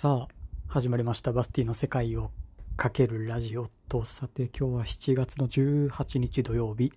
さあ始まりました。バスティの世界をかけるラジオとさて今日は7月の18日土曜日。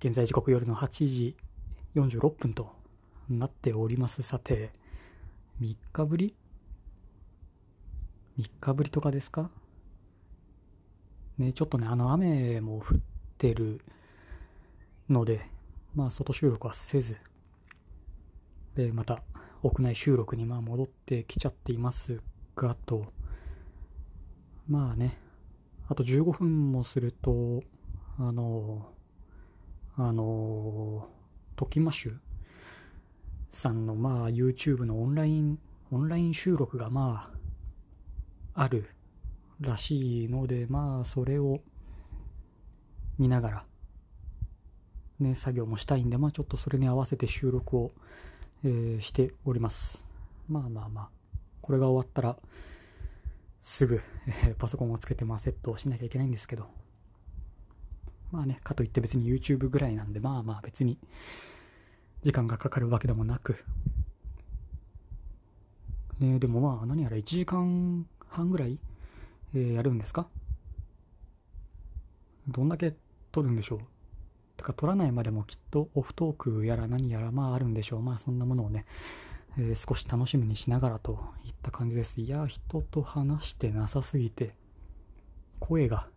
現在時刻夜の8時46分となっております。さて3日ぶり？3日ぶりとかですか？ねちょっとねあの雨も降ってるのでまあ外収録はせず。でまた屋内収録にまあ戻ってきちゃっていますがと。まあね。あと15分もするとあのあのトキマッシュさんのまあ YouTube のオンラインオンライン収録がまああるらしいのでまあそれを見ながらね作業もしたいんでまあちょっとそれに合わせて収録をえー、しております。まあまあまあ、これが終わったら、すぐ、えー、パソコンをつけて、まあ、セットをしなきゃいけないんですけど、まあね、かといって別に YouTube ぐらいなんで、まあまあ別に、時間がかかるわけでもなく、ね、でもまあ、何やら1時間半ぐらい、えー、やるんですか？どんだけ撮るんでしょう？とか取らないまでもきっとオフトークやら何やらまああるんでしょう。まあそんなものをね、えー、少し楽しみにしながらといった感じです。いや、人と話してなさすぎて、声が、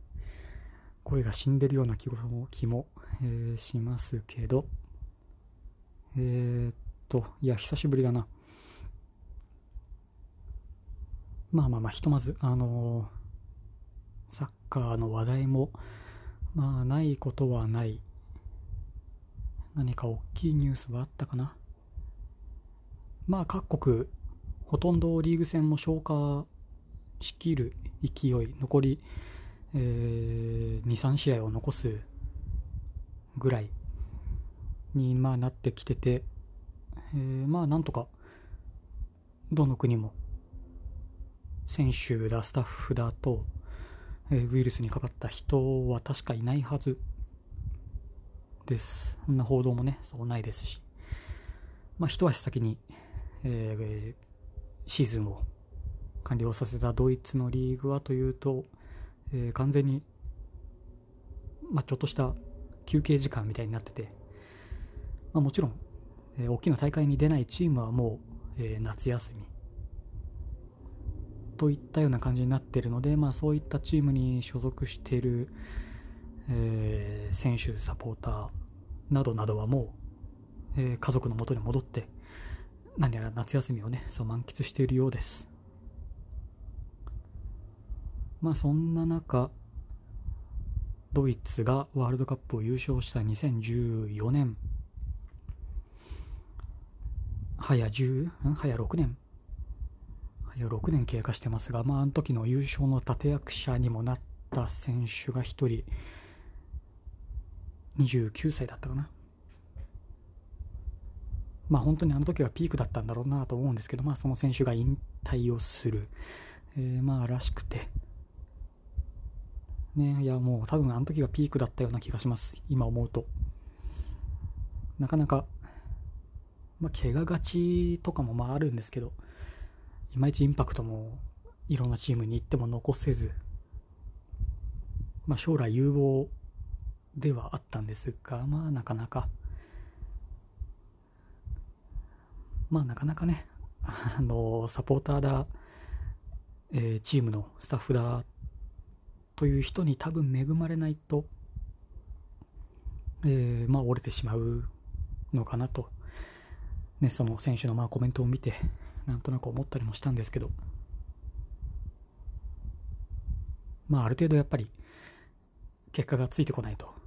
声が死んでるような気も気も、えー、しますけど、えー、っと、いや、久しぶりだな。まあまあまあ、ひとまず、あのー、サッカーの話題も、まあ、ないことはない。何か大きいニュースはあったかな？まあ各国ほとんどリーグ戦も消化しきる勢い残り、えー、23試合を残すぐらいに、まあ、なってきてて、えー、まあなんとかどの国も選手だスタッフだと、えー、ウイルスにかかった人は確かいないはず。です。そんな報道もね、そうないですし。まあ、一足先に、えー、シーズンを完了させたドイツのリーグはというと、えー、完全に、まあ、ちょっとした休憩時間みたいになってて、まあ、もちろん、えー、大きな大会に出ないチームはもう、えー、夏休みといったような感じになっているので、まあ、そういったチームに所属している、えー、選手、サポーターなどなどはもう、えー、家族のもとに戻って、何やら夏休みをね、そう満喫しているようです。まあそんな中、ドイツがワールドカップを優勝した2014年、早10、ん？早6年。早6年経過してますが、まあ、あの時の優勝の立役者にもなった選手が1人、29歳だったかな。まあ本当にあの時はピークだったんだろうなと思うんですけど、まあその選手が引退をする、えー、まあらしくて、ね、いやもう多分あの時がピークだったような気がします。今思うと。なかなか、まあ怪我がちとかもまああるんですけど、いまいちインパクトもいろんなチームに行っても残せず、まあ将来有望ではあったんですが、まあなかなか、まあなかなかね、あの、サポーターだ、えー、チームのスタッフだという人に多分恵まれないと、えー、まあ折れてしまうのかなと、ね、その選手のまあコメントを見て、なんとなく思ったりもしたんですけど、まあある程度やっぱり結果がついてこないと、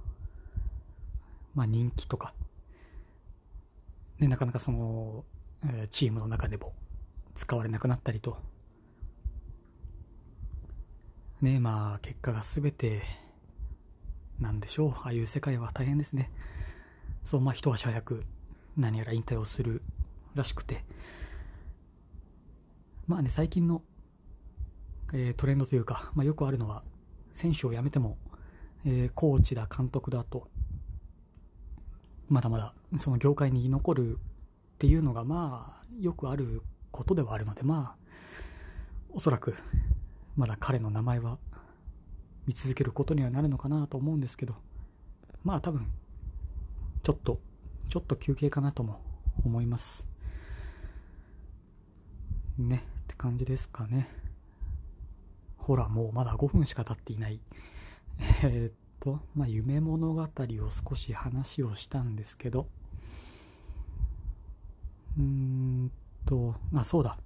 まあ、人気とか、ね、なかなかその、え、チームの中でも使われなくなったりと、ね、まあ、結果が全てなんでしょう。ああいう世界は大変ですね。そう、まあ、一足早く何やら引退をするらしくて、まあね、最近の、えー、トレンドというか、まあ、よくあるのは、選手を辞めても、えー、コーチだ、監督だと、まだまだその業界に残るっていうのがまあよくあることではあるのでまあおそらくまだ彼の名前は見続けることにはなるのかなと思うんですけどまあ多分ちょっとちょっと休憩かなとも思います。ねって感じですかね。ほらもうまだ5分しか経っていない。えー、っとまあ夢物語を少し話をしたんですけど。うーんとあそうだ。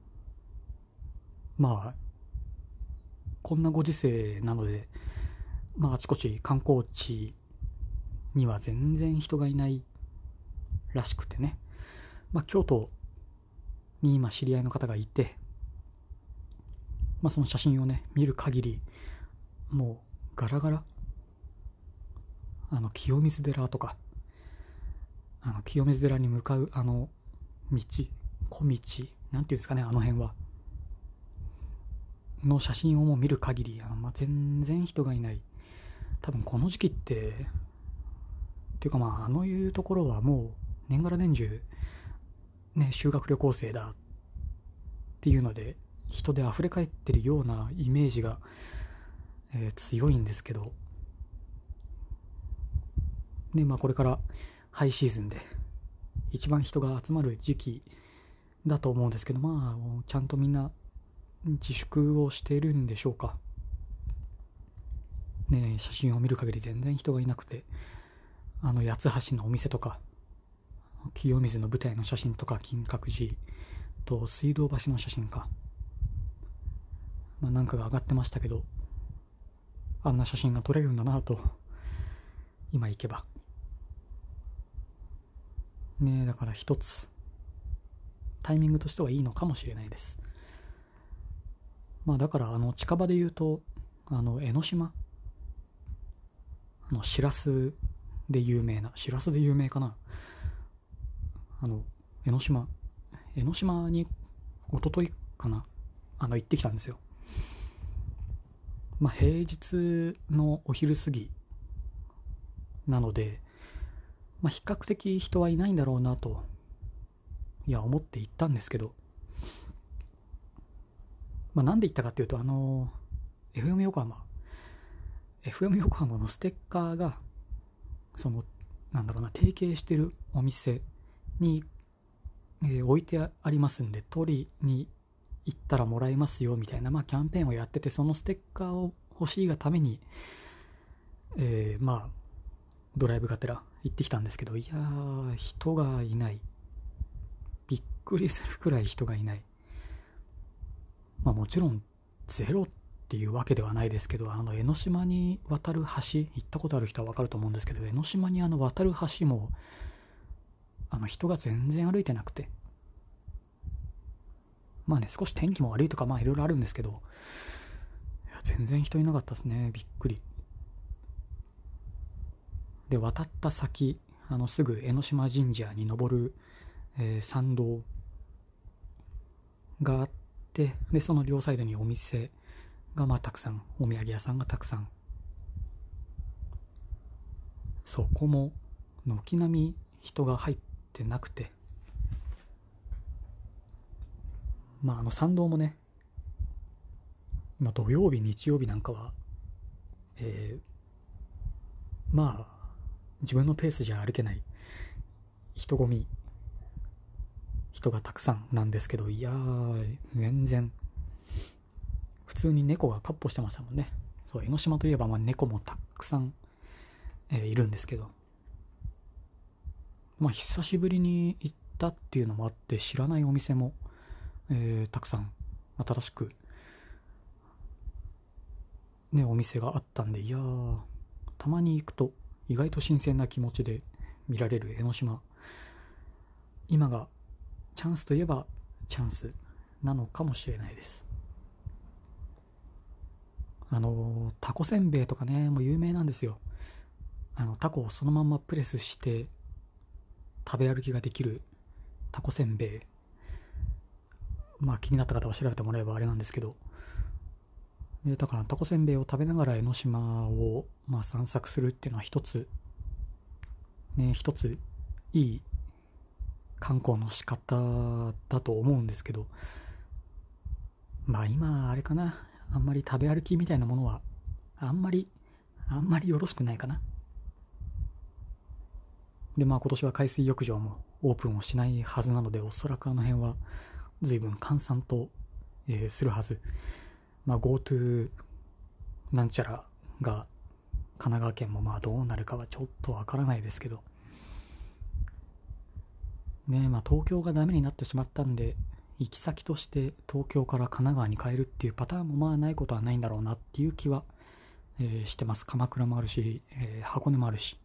まあこんなご時世なのでまああちこち観光地には全然人がいないらしくてね、まあ、京都に今知り合いの方がいて、まあ、その写真をね見る限りもうガラガラ。あの清水寺とか。あの清水寺に向かうあの道小道なんていうんですかねあの辺は。の写真をもう見る限りあの、まあ、全然人がいない。多分この時期ってっていうかまああのいうところはもう年がら年中ね修学旅行生だっていうので人で溢れ返ってるようなイメージが、えー、強いんですけど。でまあこれからハイシーズンで一番人が集まる時期だと思うんですけどまあちゃんとみんな自粛をしているんでしょうか。ね写真を見る限り全然人がいなくてあの八橋のお店とか清水の舞台の写真とか金閣寺と水道橋の写真か。まあなんかが上がってましたけどあんな写真が撮れるんだなと今行けば。ねだから一つタイミングとしてはいいのかもしれないです。まあだからあの近場で言うとあの江ノ島。あのしらすで有名なしらすで有名かな。あの江ノ島。江ノ島に一昨日かなあの行ってきたんですよ。まあ平日のお昼過ぎなのでまあ比較的人はいないんだろうなといや思って行ったんですけど。まあ、なんで言ったかっていうと、あの、FM 横浜、FM 横浜のステッカーが、その、なんだろうな、提携してるお店に、えー、置いてありますんで、取りに行ったらもらえますよ、みたいな、まあ、キャンペーンをやってて、そのステッカーを欲しいがために、えー、まあ、ドライブがてら行ってきたんですけど、いやー、人がいない。びっくりするくらい人がいない。まあ、もちろんゼロっていうわけではないですけどあの江ノ島に渡る橋行ったことある人は分かると思うんですけど江ノ島にあの渡る橋もあの人が全然歩いてなくてまあね少し天気も悪いとかまあいろいろあるんですけど全然人いなかったですねびっくりで渡った先あのすぐ江ノ島神社に登る、えー、参道があってでその両サイドにお店がまあたくさんお土産屋さんがたくさん。そこも軒並み人が入ってなくて。まああの参道もねまあ土曜日日曜日なんかはえー、まあ自分のペースじゃ歩けない。人混み。人がたくさんなんですけど、いやー、全然、普通に猫がカッ歩してましたもんね。そう、江ノ島といえば、まあ、猫もたくさん、えー、いるんですけど、まあ、久しぶりに行ったっていうのもあって、知らないお店も、えー、たくさん、新しく、ね、お店があったんで、いやー、たまに行くと、意外と新鮮な気持ちで見られる江ノ島。今がチャンスといえばチャンスなのかもしれないです。あのタコせんべいとかねもう有名なんですよ。あのタコをそのままプレスして食べ歩きができるタコせんべい。まあ気になった方は調べてもらえばあれなんですけどでだからタコせんべいを食べながら江ノ島を、まあ、散策するっていうのは一つね一ついい観光の仕方だと思うんですけどまあ今、あれかな。あんまり食べ歩きみたいなものは、あんまり、あんまりよろしくないかな。で、まあ今年は海水浴場もオープンをしないはずなので、おそらくあの辺は随分閑散と、えー、するはず。まあ GoTo なんちゃらが神奈川県もまあどうなるかはちょっとわからないですけど。ねまあ東京がダメになってしまったんで、行き先として東京から神奈川に変えるっていうパターンもまあないことはないんだろうなっていう気は、えー、してます。鎌倉もあるし、えー、箱根もあるし。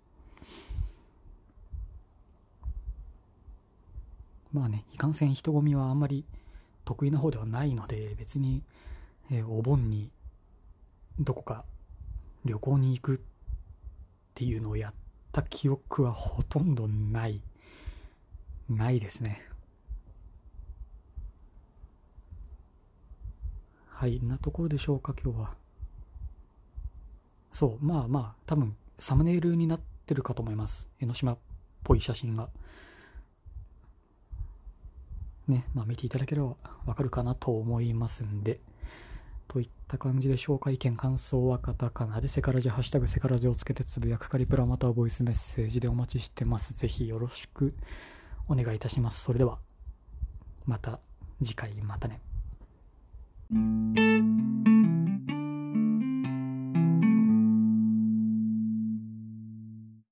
まあね、いかんせん人混みはあんまり得意な方ではないので、別に、えー、お盆にどこか旅行に行くっていうのをやった記憶はほとんどない、ないですね。はい、なところでしょうか、今日は。そう、まあまあ、多分、サムネイルになってるかと思います。江ノ島っぽい写真が。ね、まあ見ていただければわかるかなと思いますんで。といった感じでしょうか。意見、感想はカタカナで、セカラジ、ハッシュタグセカラジをつけてつぶやくかリプラまたはボイスメッセージでお待ちしてます。ぜひよろしくお願いいたします。それでは、また次回またね。